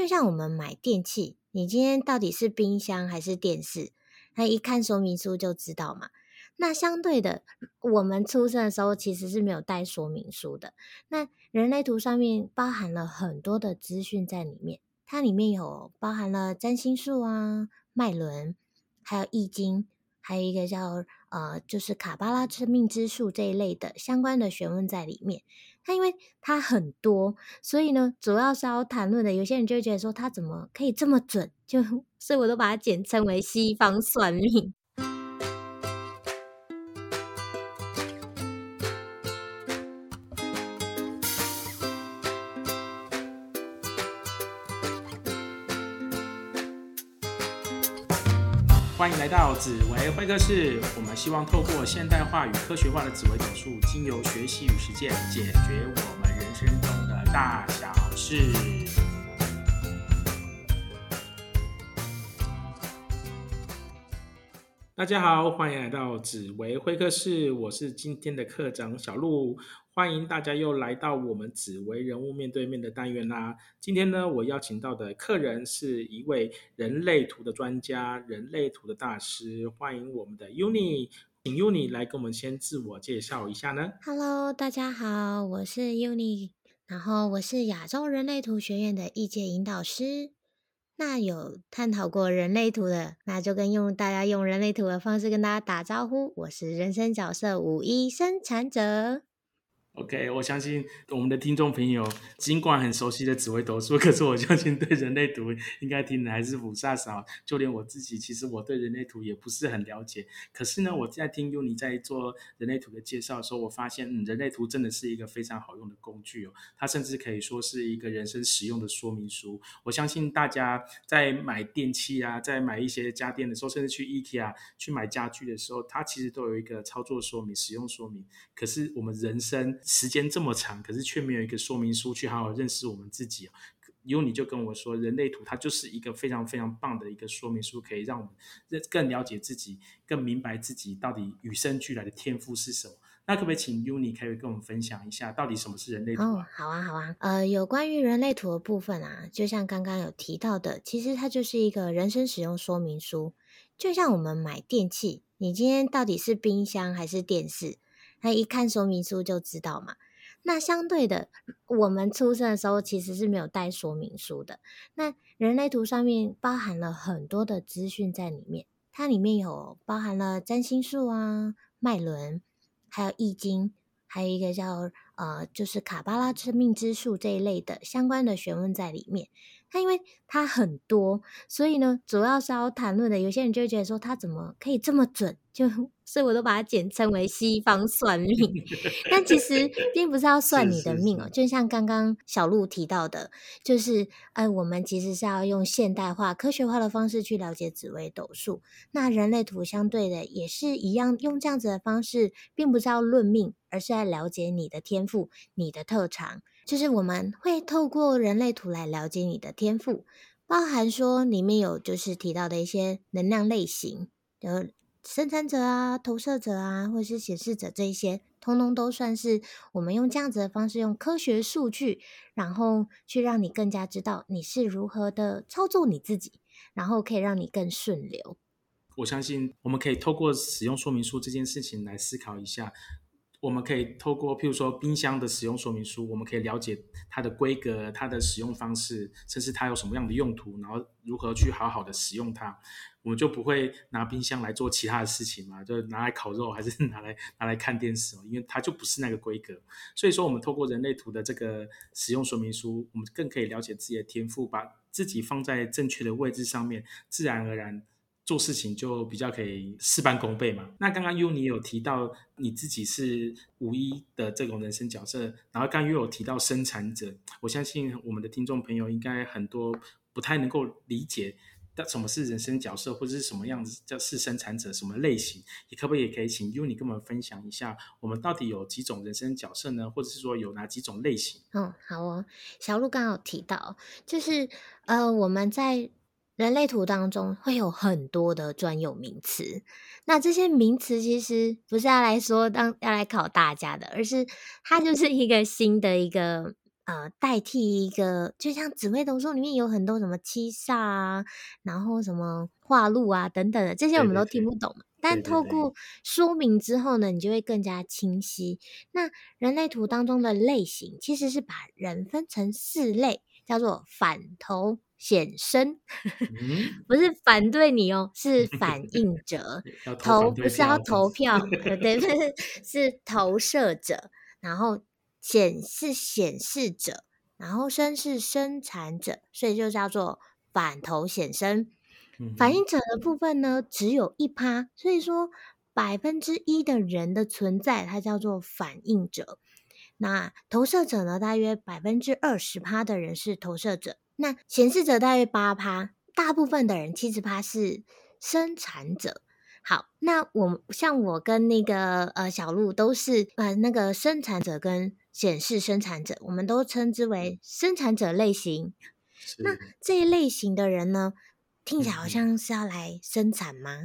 就像我们买电器，你今天到底是冰箱还是电视？那一看说明书就知道嘛。那相对的，我们出生的时候其实是没有带说明书的。那人类图上面包含了很多的资讯在里面，它里面有包含了占星术啊、脉轮，还有易经，还有一个叫呃，就是卡巴拉生命之树这一类的相关的学问在里面。他因为他很多，所以呢，主要是要谈论的。有些人就会觉得说，他怎么可以这么准？就 所以我都把它简称为西方算命。欢迎来到紫薇会客室。我们希望透过现代化与科学化的紫薇斗数，经由学习与实践，解决我们人生中的大小事。大家好，欢迎来到紫薇会客室，我是今天的课长小鹿。欢迎大家又来到我们紫薇人物面对面的单元啦！今天呢，我邀请到的客人是一位人类图的专家、人类图的大师。欢迎我们的 Uni，请 Uni 来跟我们先自我介绍一下呢。Hello，大家好，我是 Uni，然后我是亚洲人类图学院的异界引导师。那有探讨过人类图的，那就跟用大家用人类图的方式跟大家打招呼。我是人生角色五一生产者。OK，我相信我们的听众朋友尽管很熟悉的紫微斗数，可是我相信对人类图应该听的还是不煞少。就连我自己，其实我对人类图也不是很了解。可是呢，我在听 U 你在做人类图的介绍的时候，我发现，嗯，人类图真的是一个非常好用的工具哦。它甚至可以说是一个人生使用的说明书。我相信大家在买电器啊，在买一些家电的时候，甚至去 IKEA 去买家具的时候，它其实都有一个操作说明、使用说明。可是我们人生时间这么长，可是却没有一个说明书去好好认识我们自己。因为你就跟我说，人类图它就是一个非常非常棒的一个说明书，可以让我们更了解自己，更明白自己到底与生俱来的天赋是什么。那可不可以请 Uni 可以跟我们分享一下，到底什么是人类图？哦，好啊，好啊。呃，有关于人类图的部分啊，就像刚刚有提到的，其实它就是一个人生使用说明书，就像我们买电器，你今天到底是冰箱还是电视？那一看说明书就知道嘛。那相对的，我们出生的时候其实是没有带说明书的。那人类图上面包含了很多的资讯在里面，它里面有包含了占星术啊、脉轮，还有易经，还有一个叫呃，就是卡巴拉生命之树这一类的相关的学问在里面。它因为它很多，所以呢，主要是要谈论的。有些人就会觉得说，它怎么可以这么准？就所以我都把它简称为西方算命。但其实并不是要算你的命哦，就像刚刚小鹿提到的，就是呃，我们其实是要用现代化、科学化的方式去了解紫微斗数。那人类图相对的也是一样，用这样子的方式，并不是要论命，而是要了解你的天赋、你的特长。就是我们会透过人类图来了解你的天赋，包含说里面有就是提到的一些能量类型，有生产者啊、投射者啊，或是显示者这一些，通通都算是我们用这样子的方式，用科学数据，然后去让你更加知道你是如何的操作你自己，然后可以让你更顺流。我相信我们可以透过使用说明书这件事情来思考一下。我们可以透过，譬如说冰箱的使用说明书，我们可以了解它的规格、它的使用方式，甚至它有什么样的用途，然后如何去好好的使用它。我们就不会拿冰箱来做其他的事情嘛，就拿来烤肉，还是 拿来拿来看电视因为它就不是那个规格。所以说，我们透过人类图的这个使用说明书，我们更可以了解自己的天赋，把自己放在正确的位置上面，自然而然。做事情就比较可以事半功倍嘛。那刚刚 U 你有提到你自己是五一的这种人生角色，然后刚又有提到生产者，我相信我们的听众朋友应该很多不太能够理解，什么是人生角色或者是什么样子叫是生产者什么类型？你可不可以也可以请 U 你跟我们分享一下，我们到底有几种人生角色呢？或者是说有哪几种类型？嗯，好哦。小鹿刚好提到，就是呃我们在。人类图当中会有很多的专有名词，那这些名词其实不是要来说当要来考大家的，而是它就是一个新的一个呃代替一个，就像紫微斗数里面有很多什么七煞啊，然后什么化禄啊等等的，这些我们都听不懂嘛。但透过说明之后呢，你就会更加清晰。那人类图当中的类型，其实是把人分成四类，叫做反头显身，不是反对你哦，是反应 者。投不是要投票，对，是 是投射者。然后显是显示者，然后生是生产者，所以就叫做反投显身。反应者的部分呢，只有一趴，所以说百分之一的人的存在，它叫做反应者。那投射者呢，大约百分之二十趴的人是投射者，那显示者大约八趴，大部分的人七十趴是生产者。好，那我像我跟那个呃小鹿都是呃那个生产者跟显示生产者，我们都称之为生产者类型。那这一类型的人呢？听起来好像是要来生产吗？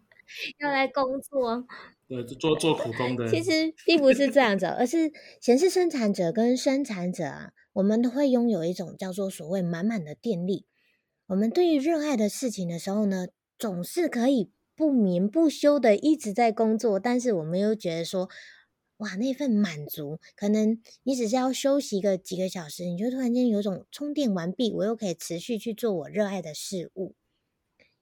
要来工作？对，做做苦工的。其实并不是这样子，而是显示生产者跟生产者啊，我们都会拥有一种叫做所谓满满的电力。我们对于热爱的事情的时候呢，总是可以不眠不休的一直在工作，但是我们又觉得说，哇，那份满足，可能你只是要休息个几个小时，你就突然间有种充电完毕，我又可以持续去做我热爱的事物。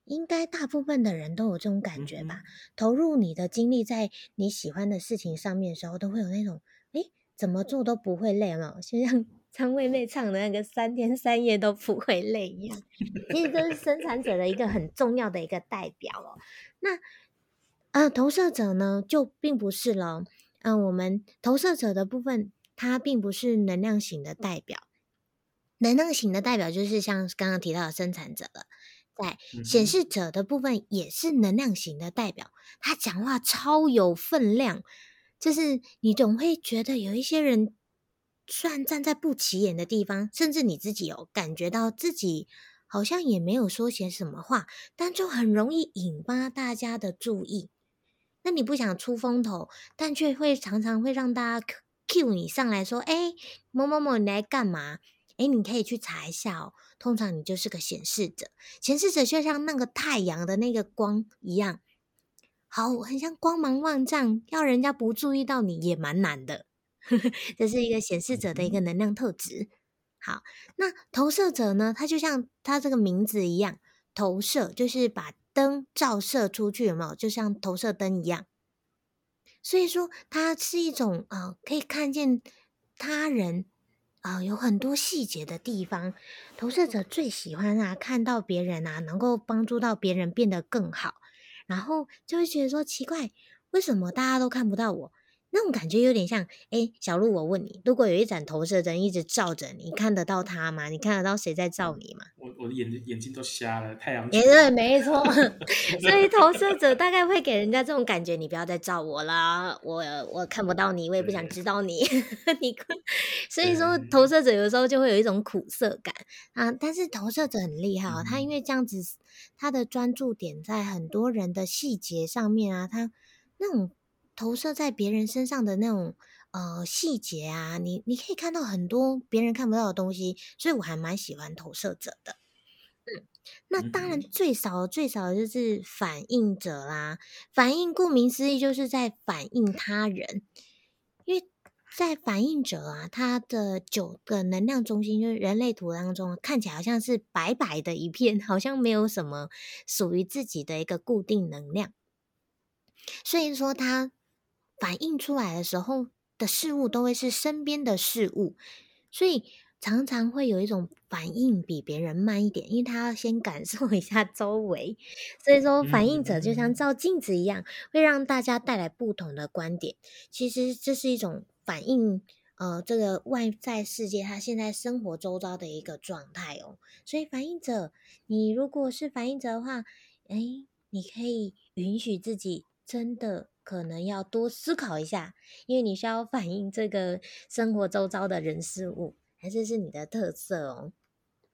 应该大部分的人都有这种感觉吧？投入你的精力在你喜欢的事情上面的时候，都会有那种，哎，怎么做都不会累嘛，就像 张惠妹唱的那个“三天三夜都不会累”一样。其实这是生产者的一个很重要的一个代表哦。那，呃，投射者呢，就并不是了。嗯，我们投射者的部分，它并不是能量型的代表。能量型的代表就是像刚刚提到的生产者了。在显示者的部分也是能量型的代表，他讲话超有分量，就是你总会觉得有一些人虽然站在不起眼的地方，甚至你自己有感觉到自己好像也没有说些什么话，但就很容易引发大家的注意。那你不想出风头，但却会常常会让大家 cue 你上来说：“哎，某某某，你来干嘛？”哎，你可以去查一下哦。通常你就是个显示者，显示者就像那个太阳的那个光一样，好，很像光芒万丈，要人家不注意到你也蛮难的。这是一个显示者的一个能量特质。好，那投射者呢？他就像他这个名字一样，投射就是把灯照射出去，有没有？就像投射灯一样。所以说，它是一种啊，可以看见他人。啊，有很多细节的地方，投射者最喜欢啊，看到别人啊，能够帮助到别人变得更好，然后就会觉得说奇怪，为什么大家都看不到我？那种感觉有点像，哎，小鹿，我问你，如果有一盏投射灯一直照着你，看得到他吗？你看得到谁在照你吗？我我的眼睛眼睛都瞎了，太阳。也对，没错。所以投射者大概会给人家这种感觉，你不要再照我啦，我我看不到你，我也不想知道你。你，所以说投射者有时候就会有一种苦涩感啊。但是投射者很厉害哦，他因为这样子，他的专注点在很多人的细节上面啊，他那种。投射在别人身上的那种呃细节啊，你你可以看到很多别人看不到的东西，所以我还蛮喜欢投射者的。嗯，那当然最少最少的就是反应者啦。反应顾名思义就是在反映他人，因为在反应者啊，他的九个能量中心就是人类图当中看起来好像是白白的一片，好像没有什么属于自己的一个固定能量，所以说他。反映出来的时候的事物都会是身边的事物，所以常常会有一种反应比别人慢一点，因为他要先感受一下周围。所以说，反应者就像照镜子一样，会让大家带来不同的观点。其实这是一种反应，呃，这个外在世界他现在生活周遭的一个状态哦。所以，反应者，你如果是反应者的话，哎，你可以允许自己真的。可能要多思考一下，因为你需要反映这个生活周遭的人事物，还是是你的特色哦。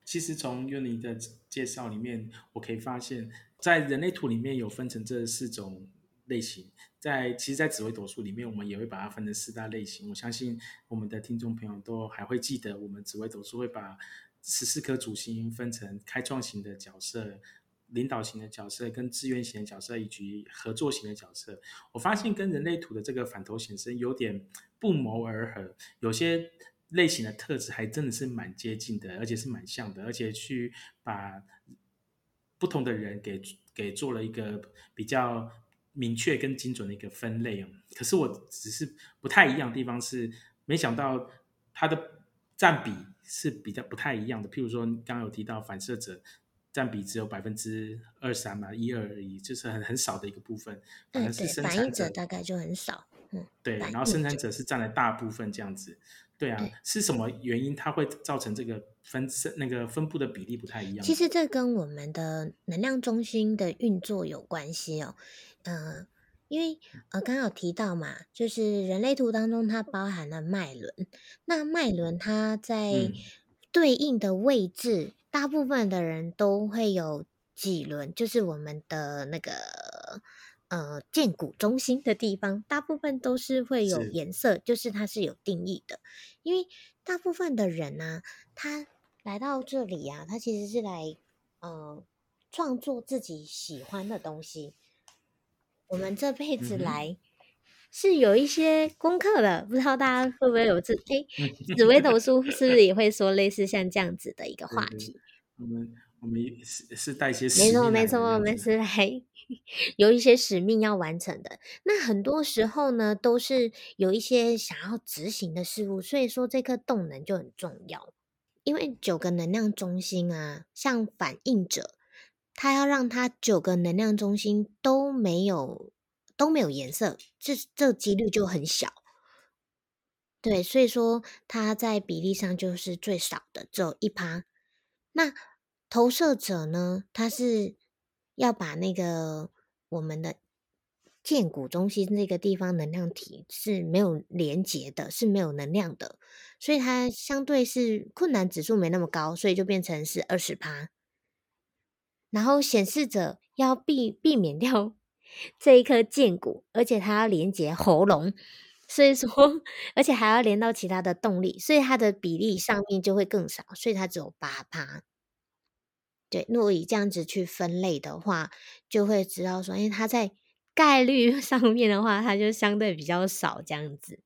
其实从 Uni 的介绍里面，我可以发现，在人类图里面有分成这四种类型。在其实，在紫微斗数里面，我们也会把它分成四大类型。我相信我们的听众朋友都还会记得，我们紫微斗数会把十四颗主星分成开创型的角色、领导型的角色、跟资源型的角色以及合作型的角色。我发现跟人类图的这个反头显身有点不谋而合，有些类型的特质还真的是蛮接近的，而且是蛮像的，而且去把不同的人给给做了一个比较。明确跟精准的一个分类哦，可是我只是不太一样的地方是，没想到它的占比是比较不太一样的。譬如说，刚刚有提到反射者占比只有百分之二三嘛，一二而已，就是很很少的一个部分。反正是生产者大概就很少。嗯，对，然后生产者是占了大部分这样子。对啊，是什么原因它会造成这个分那个分布的比例不太一样？其实这跟我们的能量中心的运作有关系哦。嗯，因为呃，刚刚有提到嘛，就是人类图当中它包含了脉轮，那脉轮它在对应的位置，大部分的人都会有几轮，就是我们的那个呃建股中心的地方，大部分都是会有颜色，就是它是有定义的，因为大部分的人呢，他来到这里啊，他其实是来呃创作自己喜欢的东西。我们这辈子来是有一些功课的，不知道大家会不会有这？哎，紫薇斗数是不是也会说类似像这样子的一个话题？我们我们是是带一些没错没错，我们是来有一些使命要完成的。那很多时候呢，都是有一些想要执行的事物，所以说这颗动能就很重要。因为九个能量中心啊，像反应者。他要让他九个能量中心都没有都没有颜色，这这几率就很小。对，所以说它在比例上就是最少的，只有一趴。那投射者呢？他是要把那个我们的剑骨中心那个地方能量体是没有连接的，是没有能量的，所以它相对是困难指数没那么高，所以就变成是二十趴。然后显示者要避避免掉这一颗剑骨，而且它要连接喉咙，所以说，而且还要连到其他的动力，所以它的比例上面就会更少，所以它只有八趴。对，如果以这样子去分类的话，就会知道说，因为它在概率 上面的话，它就相对比较少这样子。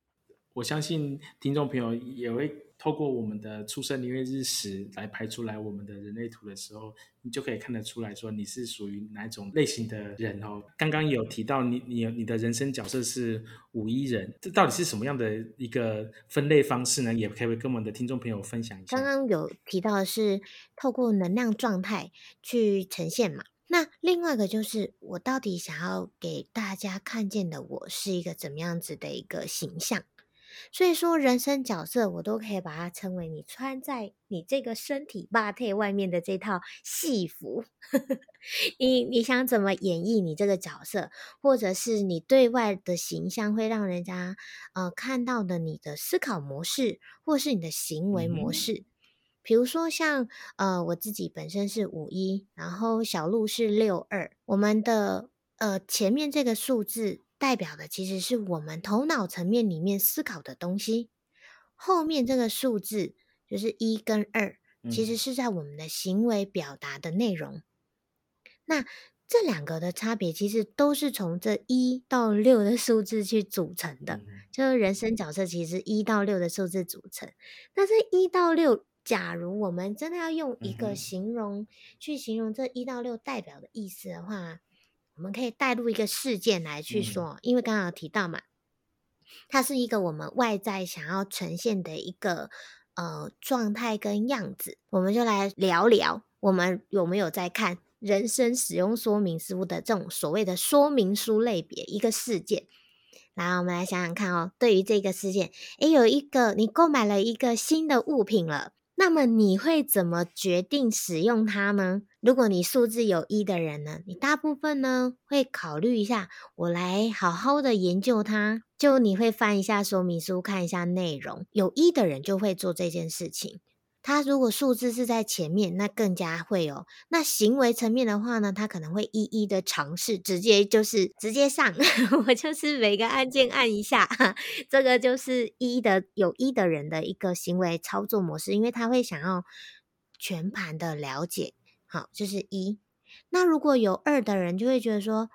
我相信听众朋友也会。透过我们的出生年月日时来排出来我们的人类图的时候，你就可以看得出来说你是属于哪种类型的人哦。刚刚有提到你你你的人生角色是五一人，这到底是什么样的一个分类方式呢？也可以跟我们的听众朋友分享一下。刚刚有提到的是透过能量状态去呈现嘛？那另外一个就是我到底想要给大家看见的我是一个怎么样子的一个形象？所以说，人生角色我都可以把它称为你穿在你这个身体霸体外面的这套戏服。你你想怎么演绎你这个角色，或者是你对外的形象会让人家呃看到的你的思考模式，或是你的行为模式。比如说像呃我自己本身是五一，然后小鹿是六二，我们的呃前面这个数字。代表的其实是我们头脑层面里面思考的东西，后面这个数字就是一跟二，其实是在我们的行为表达的内容。那这两个的差别，其实都是从这一到六的数字去组成的，就是人生角色其实一到六的数字组成。那这一到六，假如我们真的要用一个形容去形容这一到六代表的意思的话。我们可以带入一个事件来去说，因为刚刚提到嘛，它是一个我们外在想要呈现的一个呃状态跟样子，我们就来聊聊，我们有没有在看人生使用说明书的这种所谓的说明书类别一个事件，然后我们来想想看哦，对于这个事件，诶，有一个你购买了一个新的物品了。那么你会怎么决定使用它呢？如果你数字有一的人呢，你大部分呢会考虑一下，我来好好的研究它。就你会翻一下说明书，看一下内容。有一的人就会做这件事情，他如果数字是在前面，那更加会有。那行为层面的话呢，他可能会一一的尝试，直接就是直接上，我就是每个按键按一下，这个就是一的有一的人的一个行为操作模式，因为他会想要全盘的了解。好，这是一。那如果有二的人，就会觉得说，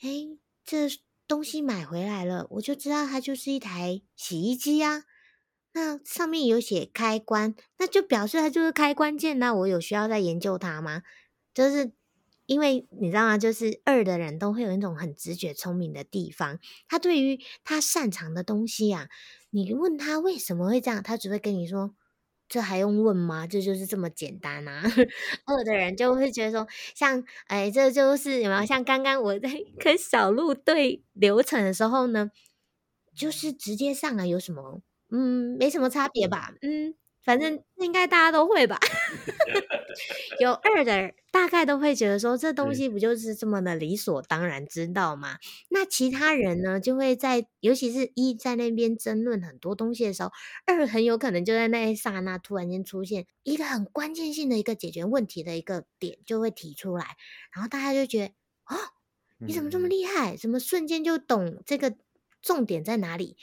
哎，这东西买回来了，我就知道它就是一台洗衣机啊。那上面有写开关，那就表示它就是开关键。那我有需要再研究它吗？就是因为你知道吗？就是二的人都会有那种很直觉、聪明的地方。他对于他擅长的东西啊，你问他为什么会这样，他只会跟你说：“这还用问吗？这就是这么简单啊。”二的人就会觉得说：“像哎，这就是有没有？像刚刚我在跟小鹿对流程的时候呢，就是直接上来有什么？”嗯，没什么差别吧。嗯，反正应该大家都会吧。有二的大概都会觉得说，这东西不就是这么的理所当然知道吗？那其他人呢，就会在尤其是一在那边争论很多东西的时候，二很有可能就在那一刹那突然间出现一个很关键性的一个解决问题的一个点就会提出来，然后大家就觉得哦，你怎么这么厉害？怎么瞬间就懂这个重点在哪里？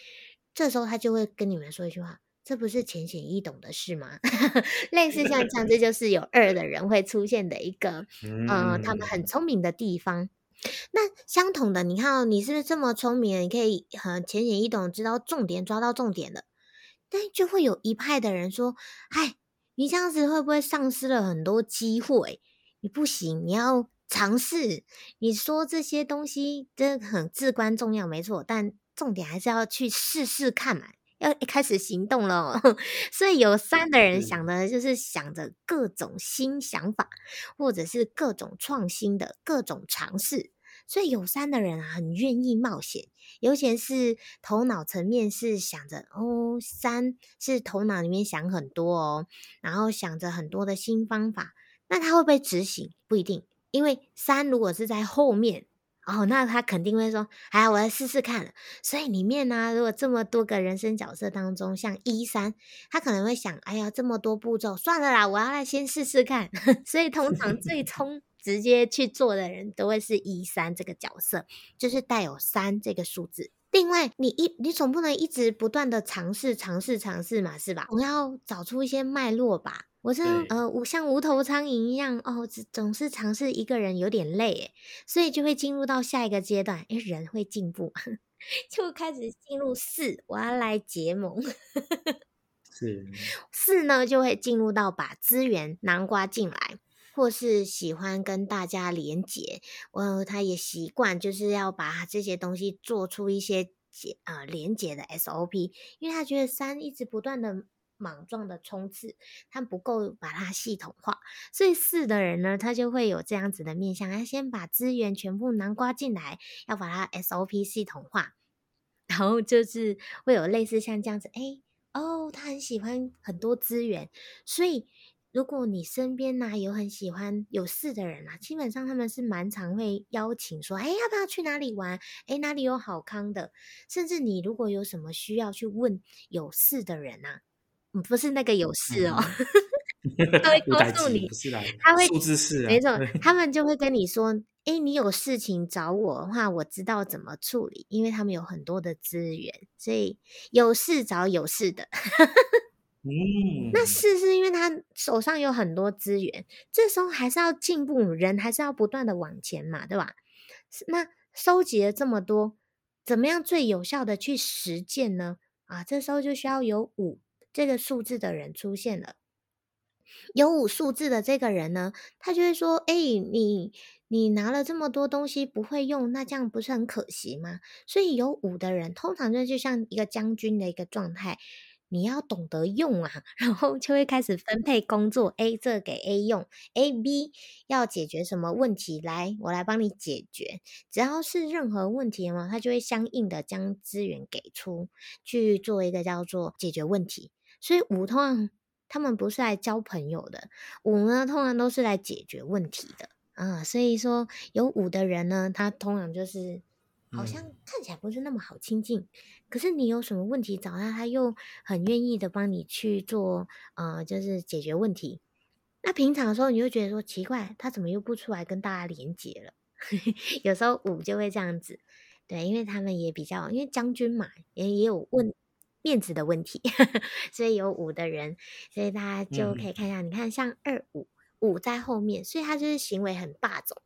这时候他就会跟你们说一句话：“这不是浅显易懂的事吗？” 类似像这样，这就是有二的人会出现的一个，呃，他们很聪明的地方。那相同的，你看，你是不是这么聪明？你可以很浅显易懂，知道重点，抓到重点了。但就会有一派的人说：“哎，你这样子会不会丧失了很多机会？你不行，你要尝试。你说这些东西真的很至关重要，没错，但。”重点还是要去试试看嘛，要一开始行动了。所以有三的人想的就是想着各种新想法，或者是各种创新的各种尝试。所以有三的人啊，很愿意冒险，尤其是头脑层面是想着哦，三是头脑里面想很多哦，然后想着很多的新方法。那他会不会执行？不一定，因为三如果是在后面。哦，那他肯定会说：“哎，我来试试看。”所以里面呢，如果这么多个人生角色当中，像一三，他可能会想：“哎呀，这么多步骤，算了啦，我要来先试试看。”所以通常最冲直接去做的人都会是一三这个角色，就是带有三这个数字。另外，你一你总不能一直不断的尝试、尝试、尝试嘛，是吧？我要找出一些脉络吧。我这呃，无像无头苍蝇一样哦，总是尝试一个人有点累诶，所以就会进入到下一个阶段，诶人会进步，就开始进入四，我要来结盟。是 四呢，就会进入到把资源南瓜进来，或是喜欢跟大家连接，哦，他也习惯就是要把这些东西做出一些结呃连接的 SOP，因为他觉得三一直不断的。莽撞的冲刺，他不够把它系统化，所以四的人呢，他就会有这样子的面向，要先把资源全部南瓜进来，要把它 SOP 系统化，然后就是会有类似像这样子，哎，哦，他很喜欢很多资源，所以如果你身边呢有很喜欢有事的人啊，基本上他们是蛮常会邀请说，哎，要不要去哪里玩？哎，哪里有好康的？甚至你如果有什么需要去问有事的人啊。不是那个有事哦，他会告诉你，他会数字事，没错，他们就会跟你说，哎，你有事情找我的话，我知道怎么处理，因为他们有很多的资源，所以有事找有事的。嗯，那事是因为他手上有很多资源，这时候还是要进步，人还是要不断的往前嘛，对吧？那收集了这么多，怎么样最有效的去实践呢？啊，这时候就需要有五。这个数字的人出现了，有五数字的这个人呢，他就会说：“哎，你你拿了这么多东西不会用，那这样不是很可惜吗？”所以有五的人通常就就像一个将军的一个状态。你要懂得用啊，然后就会开始分配工作。A 这给 A 用，A、B 要解决什么问题？来，我来帮你解决。只要是任何问题嘛，他就会相应的将资源给出去做一个叫做解决问题。所以五通常他们不是来交朋友的，五呢通常都是来解决问题的啊。所以说有五的人呢，他通常就是好像看起来不是那么好亲近。可是你有什么问题找他，他又很愿意的帮你去做，呃，就是解决问题。那平常的时候，你就觉得说奇怪，他怎么又不出来跟大家连接了？有时候五就会这样子，对，因为他们也比较，因为将军嘛，也也有问面子的问题，所以有五的人，所以大家就可以看一下，你看像二五五在后面，所以他就是行为很霸总，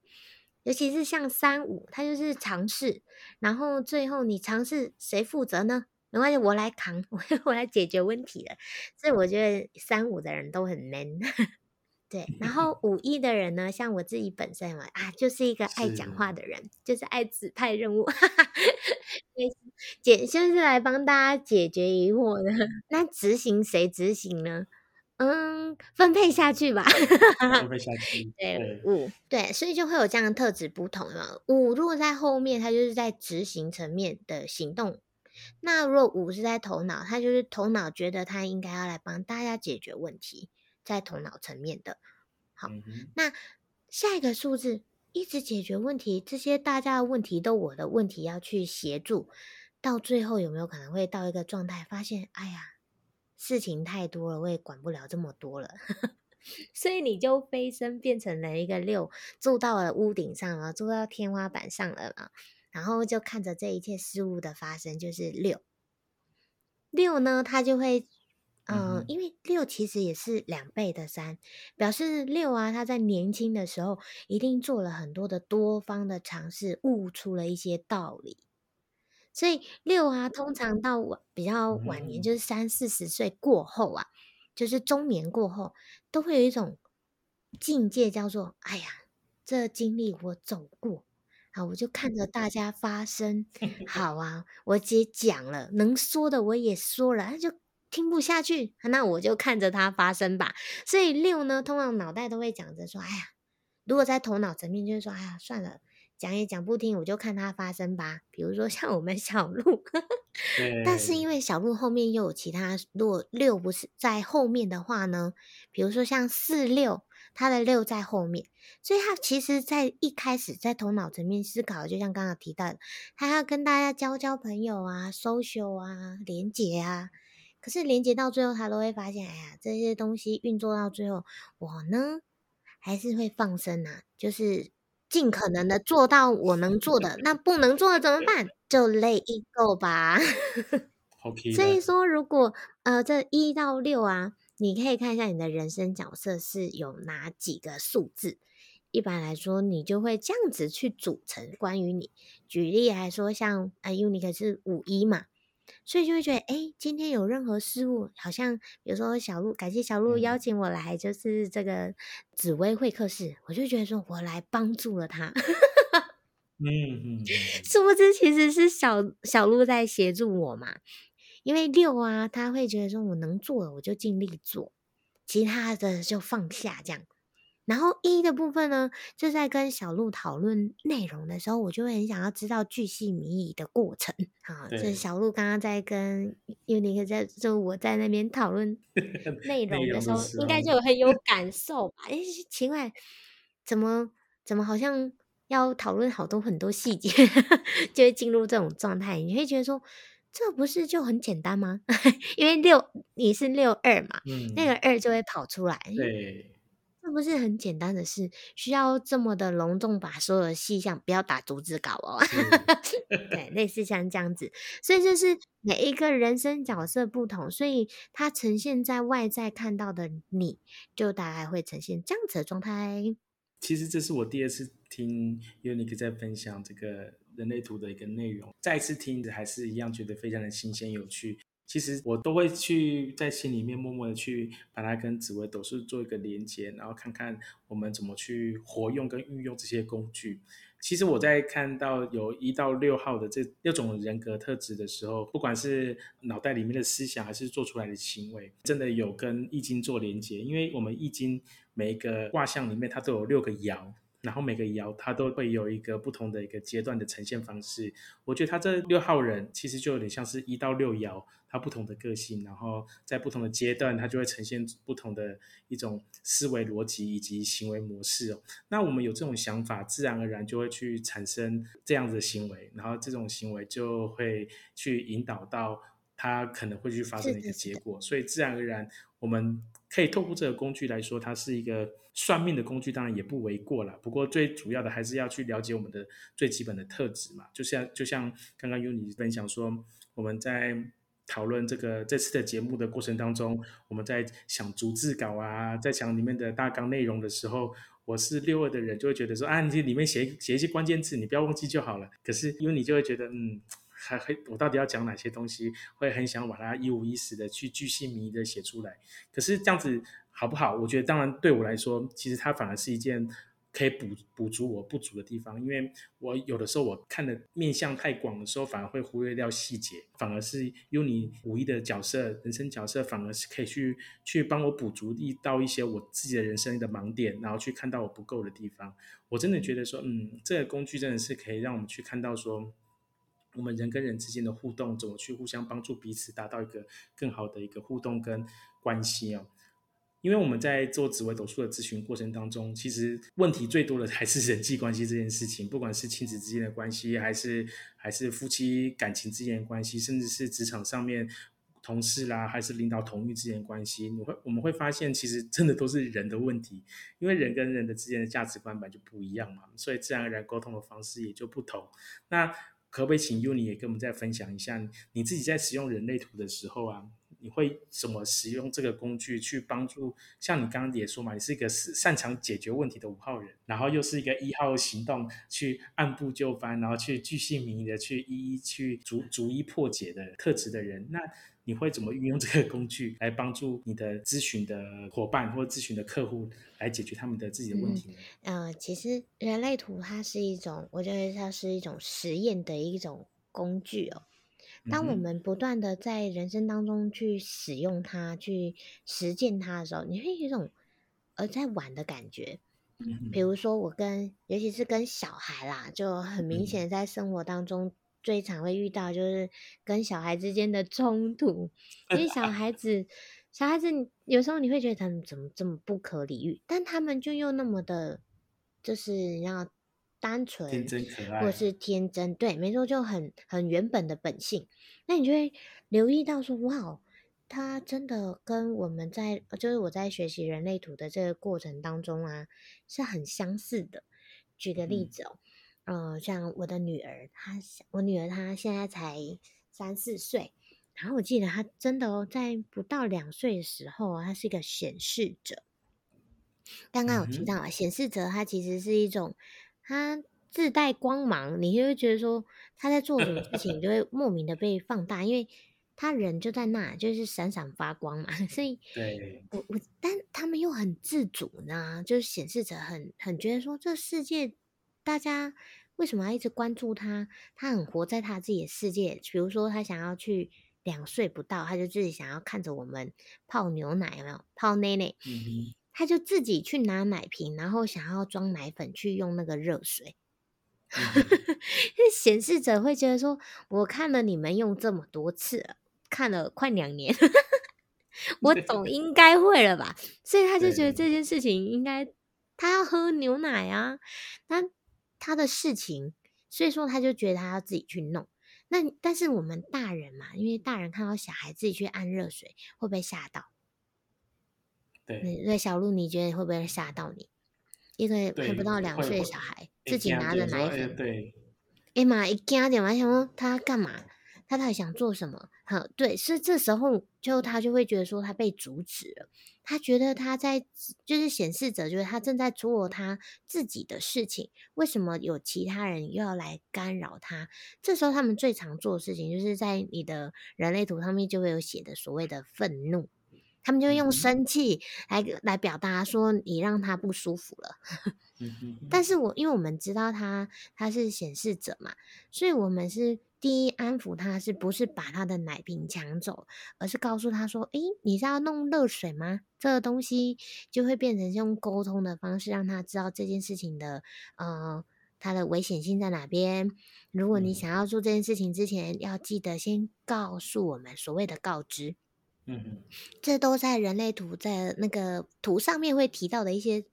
尤其是像三五，他就是尝试，然后最后你尝试谁负责呢？没关系，我来扛，我我来解决问题了。所以我觉得三五的人都很 man。对，然后五一的人呢，像我自己本身嘛，啊，就是一个爱讲话的人，就是爱指派任务，解就是来帮大家解决疑惑的。那执行谁执行呢？嗯，分配下去吧。分 配下去。对，五对，所以就会有这样的特质不同了。五如果在后面，他就是在执行层面的行动；那如果五是在头脑，他就是头脑觉得他应该要来帮大家解决问题。在头脑层面的，好，那下一个数字一直解决问题，这些大家的问题都我的问题要去协助，到最后有没有可能会到一个状态，发现哎呀，事情太多了，我也管不了这么多了，所以你就飞升变成了一个六，住到了屋顶上了，住到天花板上了嘛，然后就看着这一切事物的发生，就是六，六呢，它就会。嗯，因为六其实也是两倍的三，表示六啊，他在年轻的时候一定做了很多的多方的尝试，悟出了一些道理。所以六啊，通常到晚比较晚年，就是三四十岁过后啊，就是中年过后，都会有一种境界，叫做哎呀，这经历我走过啊，我就看着大家发生，好啊，我姐讲了，能说的我也说了，他就。听不下去，那我就看着它发生吧。所以六呢，通常脑袋都会讲着说：“哎呀，如果在头脑层面就是说，哎呀，算了，讲也讲不听，我就看它发生吧。”比如说像我们小鹿，但是因为小鹿后面又有其他，如果六不是在后面的话呢，比如说像四六，它的六在后面，所以它其实在一开始在头脑层面思考，就像刚刚提到的，他要跟大家交交朋友啊，social 啊，连结啊。可是连接到最后，他都会发现，哎呀，这些东西运作到最后，我呢还是会放生啊，就是尽可能的做到我能做的。那不能做的怎么办？就累一够吧。OK。所以说，如果呃这一到六啊，你可以看一下你的人生角色是有哪几个数字。一般来说，你就会这样子去组成关于你。举例来说，像啊，Unique 是五一嘛。所以就会觉得，哎，今天有任何事物，好像比如说小鹿，感谢小鹿邀请我来，就是这个紫薇会客室，我就觉得说我来帮助了他。嗯 嗯，殊不知其实是小小鹿在协助我嘛，因为六啊，他会觉得说我能做的我就尽力做，其他的就放下这样。然后一的部分呢，就在跟小鹿讨论内容的时候，我就会很想要知道巨细靡遗的过程。好，就是小鹿刚刚在跟尤尼克在，就我在那边讨论 内容的时候，应该就很有 感受吧？哎，奇怪，怎么怎么好像要讨论好多很多细节，就会进入这种状态。你会觉得说，这不是就很简单吗？因为六你是六二嘛，那个二就会跑出来。对。这不是很简单的事，需要这么的隆重把所有的细项不要打逐字稿哦。对，类似像这样子，所以就是每一个人生角色不同，所以它呈现在外在看到的你就大概会呈现这样子的状态。其实这是我第二次听 Unique 在分享这个人类图的一个内容，再次听着还是一样觉得非常的新鲜有趣。其实我都会去在心里面默默的去把它跟紫微斗数做一个连接，然后看看我们怎么去活用跟运用这些工具。其实我在看到有一到六号的这六种人格特质的时候，不管是脑袋里面的思想，还是做出来的行为，真的有跟易经做连接。因为我们易经每一个卦象里面它都有六个爻。然后每个爻它都会有一个不同的一个阶段的呈现方式。我觉得他这六号人其实就有点像是一到六爻，他不同的个性，然后在不同的阶段，它就会呈现不同的一种思维逻辑以及行为模式哦。那我们有这种想法，自然而然就会去产生这样子的行为，然后这种行为就会去引导到他可能会去发生的一个结果。所以自然而然，我们可以透过这个工具来说，它是一个算命的工具，当然也不为过了。不过最主要的还是要去了解我们的最基本的特质嘛，就像就像刚刚 Uni 分享说，我们在。讨论这个这次的节目的过程当中，我们在想逐字稿啊，在想里面的大纲内容的时候，我是六二的人就会觉得说啊，你里面写写一些关键字，你不要忘记就好了。可是因为你就会觉得，嗯，还还我到底要讲哪些东西，会很想把它一五一十的去巨细靡的写出来。可是这样子好不好？我觉得当然对我来说，其实它反而是一件。可以补补足我不足的地方，因为我有的时候我看的面向太广的时候，反而会忽略掉细节，反而是用你五一的角色、人生角色，反而是可以去去帮我补足一到一些我自己的人生的盲点，然后去看到我不够的地方。我真的觉得说，嗯，这个工具真的是可以让我们去看到说，我们人跟人之间的互动怎么去互相帮助彼此，达到一个更好的一个互动跟关系哦。因为我们在做紫微斗数的咨询过程当中，其实问题最多的还是人际关系这件事情，不管是亲子之间的关系，还是还是夫妻感情之间的关系，甚至是职场上面同事啦，还是领导同事之间的关系，你会我们会发现，其实真的都是人的问题，因为人跟人的之间的价值观本就不一样嘛，所以自然而然沟通的方式也就不同。那可不可以请 UNI 也跟我们再分享一下，你自己在使用人类图的时候啊？你会怎么使用这个工具去帮助？像你刚刚也说嘛，你是一个擅长解决问题的五号人，然后又是一个一号行动去按部就班，然后去巨细靡遗的去一一去逐逐一破解的特质的人，那你会怎么运用这个工具来帮助你的咨询的伙伴或咨询的客户来解决他们的自己的问题呢？呃，其实人类图它是一种，我觉得它是一种实验的一种工具哦。当我们不断的在人生当中去使用它、去实践它的时候，你会有一种呃在玩的感觉。嗯，比如说我跟，尤其是跟小孩啦，就很明显在生活当中最常会遇到，就是跟小孩之间的冲突。因为小孩子，小孩子有时候你会觉得他们怎么这么不可理喻，但他们就又那么的，就是要。单纯，天真可爱，或是天真，对，没错，就很很原本的本性。那你就会留意到说，哇，他真的跟我们在，就是我在学习人类图的这个过程当中啊，是很相似的。举个例子哦，呃，像我的女儿，她，我女儿她现在才三四岁，然后我记得她真的哦，在不到两岁的时候，她是一个显示者。刚刚有提到啊，显示者他其实是一种。他自带光芒，你就会觉得说他在做什么事情，就会莫名的被放大，因为他人就在那，就是闪闪发光嘛。所以，对我我，但他们又很自主呢，就是显示着很很觉得说，这世界大家为什么要一直关注他？他很活在他自己的世界。比如说，他想要去两岁不到，他就自己想要看着我们泡牛奶，有没有泡奶奶？嗯他就自己去拿奶瓶，然后想要装奶粉去用那个热水。显示者会觉得说：“我看了你们用这么多次，看了快两年，我总应该会了吧？”所以他就觉得这件事情应该他要喝牛奶啊，那他的事情，所以说他就觉得他要自己去弄。那但是我们大人嘛，因为大人看到小孩自己去按热水，会不会吓到？对，那小鹿，你觉得会不会吓到你？一个还不到两岁的小孩自己拿着奶粉，对，哎妈，一惊点嘛，想说他干嘛？他到底想做什么？好，对，是这时候就他就会觉得说他被阻止了，他觉得他在就是显示着，就是他正在做他自己的事情，为什么有其他人又要来干扰他？这时候他们最常做的事情，就是在你的人类图上面就会有写的所谓的愤怒。他们就用生气来来表达说你让他不舒服了，但是我因为我们知道他他是显示者嘛，所以我们是第一安抚他是不是把他的奶瓶抢走，而是告诉他说：“诶，你是要弄热水吗？这个东西就会变成用沟通的方式，让他知道这件事情的呃它的危险性在哪边。如果你想要做这件事情之前，要记得先告诉我们所谓的告知。嗯嗯，这都在人类图在那个图上面会提到的一些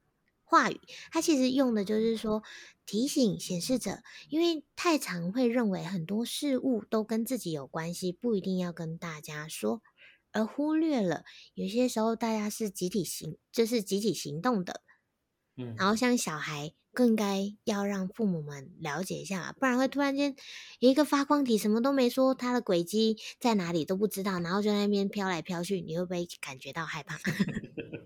话语，它其实用的就是说提醒显示者，因为太常会认为很多事物都跟自己有关系，不一定要跟大家说，而忽略了有些时候大家是集体行，就是集体行动的。嗯，然后像小孩。更应该要让父母们了解一下，不然会突然间一个发光体，什么都没说，它的轨迹在哪里都不知道，然后就在那边飘来飘去，你会不会感觉到害怕？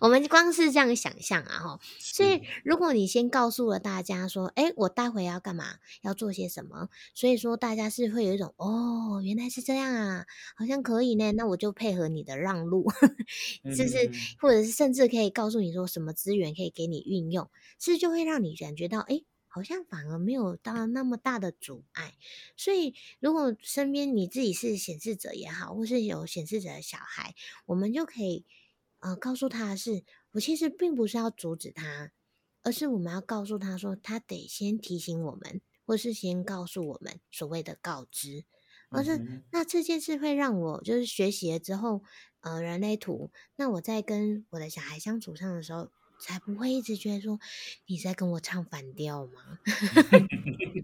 我们光是这样想象啊，哈。所以如果你先告诉了大家说，哎，我待会要干嘛，要做些什么，所以说大家是会有一种哦，原来是这样啊，好像可以呢，那我就配合你的让路，就是或者是甚至可以告诉你说什么资源可以给你运用，是就会。让你感觉到，哎，好像反而没有到那么大的阻碍。所以，如果身边你自己是显示者也好，或是有显示者的小孩，我们就可以，呃，告诉他的是，我其实并不是要阻止他，而是我们要告诉他说，他得先提醒我们，或是先告诉我们所谓的告知。而是那这件事会让我就是学习了之后，呃，人类图，那我在跟我的小孩相处上的时候。才不会一直觉得说你在跟我唱反调吗？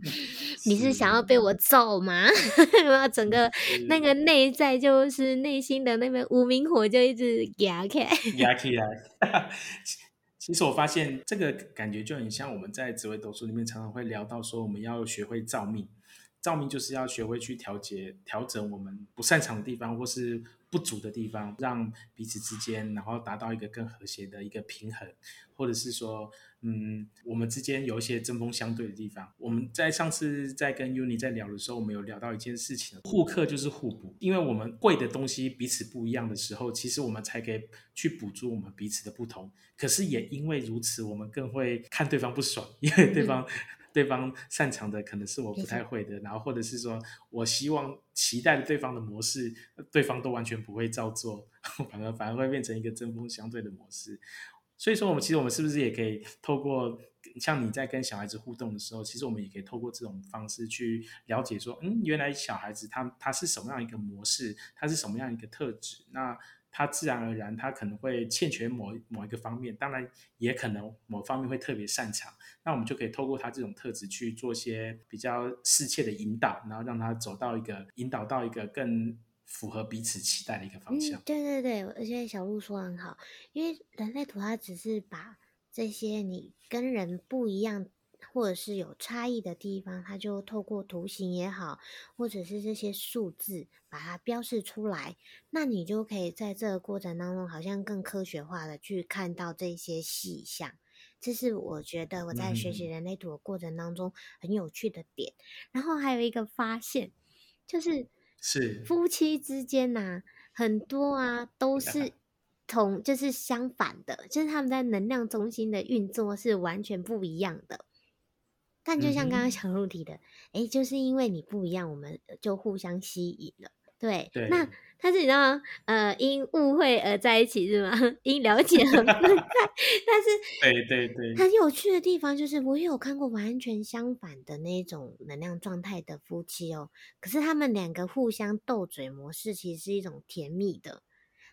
你是想要被我揍吗？有整个那个内在就是内心的那边无名火就一直压起来，压起来。其实我发现这个感觉就很像我们在紫微斗数里面常常会聊到说，我们要学会造命。造命就是要学会去调节、调整我们不擅长的地方，或是。不足的地方，让彼此之间，然后达到一个更和谐的一个平衡，或者是说，嗯，我们之间有一些针锋相对的地方。我们在上次在跟 Uni 在聊的时候，我们有聊到一件事情，互克就是互补，因为我们贵的东西彼此不一样的时候，其实我们才可以去补足我们彼此的不同。可是也因为如此，我们更会看对方不爽，因为对方。对方擅长的可能是我不太会的，然后或者是说我希望期待的对方的模式，对方都完全不会照做，反而反而会变成一个针锋相对的模式。所以说，我们其实我们是不是也可以透过像你在跟小孩子互动的时候，其实我们也可以透过这种方式去了解说，嗯，原来小孩子他他是什么样一个模式，他是什么样一个特质，那。他自然而然，他可能会欠缺某某一个方面，当然也可能某方面会特别擅长。那我们就可以透过他这种特质去做些比较适切的引导，然后让他走到一个引导到一个更符合彼此期待的一个方向。对对对，而且小鹿说很好，因为人类图它只是把这些你跟人不一样。或者是有差异的地方，它就透过图形也好，或者是这些数字把它标示出来，那你就可以在这个过程当中，好像更科学化的去看到这些细项。这是我觉得我在学习人类图的过程当中很有趣的点。然后还有一个发现，就是是夫妻之间呐，很多啊都是 同，就是相反的，就是他们在能量中心的运作是完全不一样的。但就像刚刚小鹿提的，哎，就是因为你不一样，我们就互相吸引了。对，那他是你知道，呃，因误会而在一起是吗？因了解而分开。但是，对对对，很有趣的地方就是，我也有看过完全相反的那种能量状态的夫妻哦。可是他们两个互相斗嘴模式，其实是一种甜蜜的，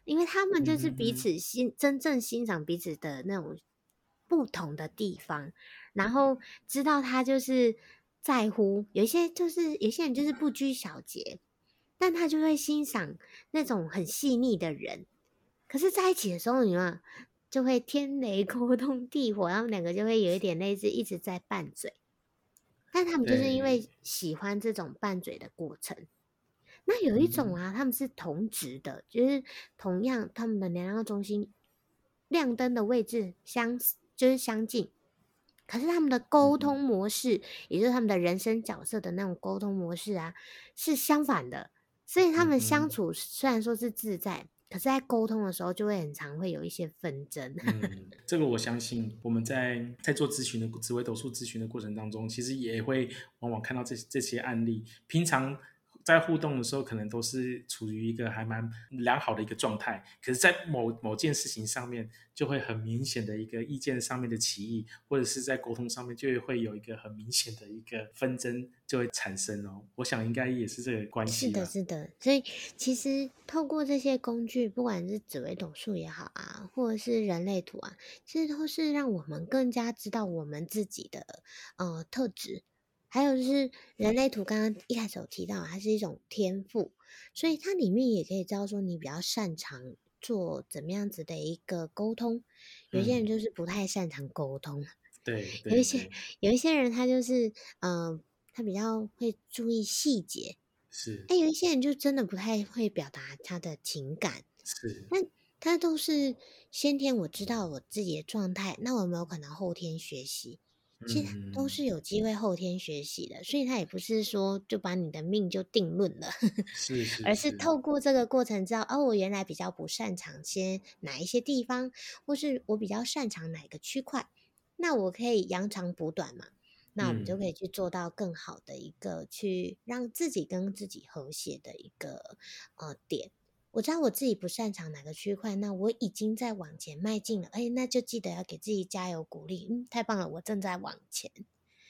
因为他们就是彼此欣真正欣赏彼此的那种不同的地方。然后知道他就是在乎，有一些就是有些人就是不拘小节，但他就会欣赏那种很细腻的人。可是在一起的时候，你们就会天雷 勾动地火，他们两个就会有一点类似一直在拌嘴。但他们就是因为喜欢这种拌嘴的过程。那有一种啊，他们是同值的，就是同样他们的能量中心亮灯的位置相就是相近。可是他们的沟通模式，也就是他们的人生角色的那种沟通模式啊，是相反的。所以他们相处虽然说是自在，可是，在沟通的时候，就会很常会有一些纷争。嗯，这个我相信，我们在在做咨询的紫微斗数咨询的过程当中，其实也会往往看到这这些案例。平常。在互动的时候，可能都是处于一个还蛮良好的一个状态，可是，在某某件事情上面，就会很明显的一个意见上面的歧义，或者是在沟通上面，就会有一个很明显的一个纷争就会产生哦。我想应该也是这个关系。是的，是的。所以其实透过这些工具，不管是紫微斗数也好啊，或者是人类图啊，其实都是让我们更加知道我们自己的呃特质。还有就是人类图，刚刚一开始有提到，它是一种天赋，所以它里面也可以知道说你比较擅长做怎么样子的一个沟通。有些人就是不太擅长沟通，对，有一些有一些人他就是嗯，他比较会注意细节，是。哎，有一些人就真的不太会表达他的情感，是。那他都是先天我知道我自己的状态，那我有没有可能后天学习？其实都是有机会后天学习的，所以他也不是说就把你的命就定论了，是是，而是透过这个过程知道，哦，我原来比较不擅长些哪一些地方，或是我比较擅长哪个区块，那我可以扬长补短嘛，那我们就可以去做到更好的一个去让自己跟自己和谐的一个呃点。我知道我自己不擅长哪个区块，那我已经在往前迈进了。哎，那就记得要给自己加油鼓励。嗯，太棒了，我正在往前。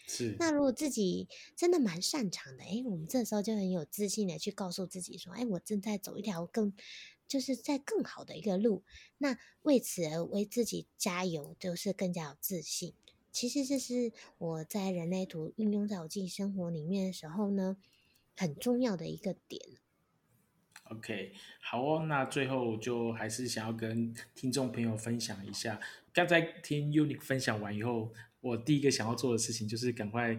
是。那如果自己真的蛮擅长的，哎，我们这时候就很有自信的去告诉自己说，哎，我正在走一条更，就是在更好的一个路。那为此而为自己加油，就是更加有自信。其实这是我在人类图运用在我自己生活里面的时候呢，很重要的一个点。OK，好哦，那最后就还是想要跟听众朋友分享一下，刚才听 Unique 分享完以后，我第一个想要做的事情就是赶快。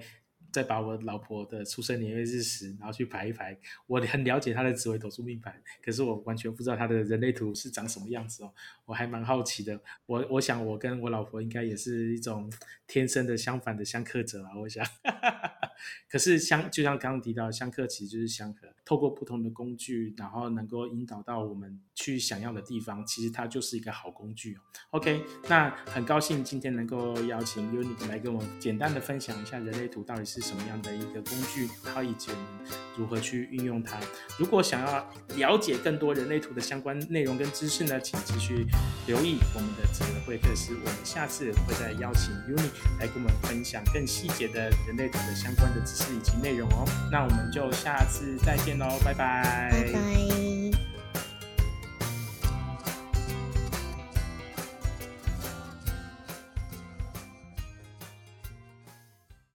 再把我老婆的出生年月日时，然后去排一排。我很了解她的紫微斗数命盘，可是我完全不知道她的人类图是长什么样子哦。我还蛮好奇的。我我想我跟我老婆应该也是一种天生的相反的相克者啊。我想，可是相就像刚刚提到，相克其实就是相合。透过不同的工具，然后能够引导到我们去想要的地方，其实它就是一个好工具哦。OK，那很高兴今天能够邀请 Uni 来跟我们简单的分享一下人类图到底是。什么样的一个工具，然后以及我们如何去运用它？如果想要了解更多人类图的相关内容跟知识呢，请继续留意我们的智能会客室。我们下次会再邀请 Uni 来跟我们分享更细节的人类图的相关的知识以及内容哦。那我们就下次再见喽，拜拜。拜拜。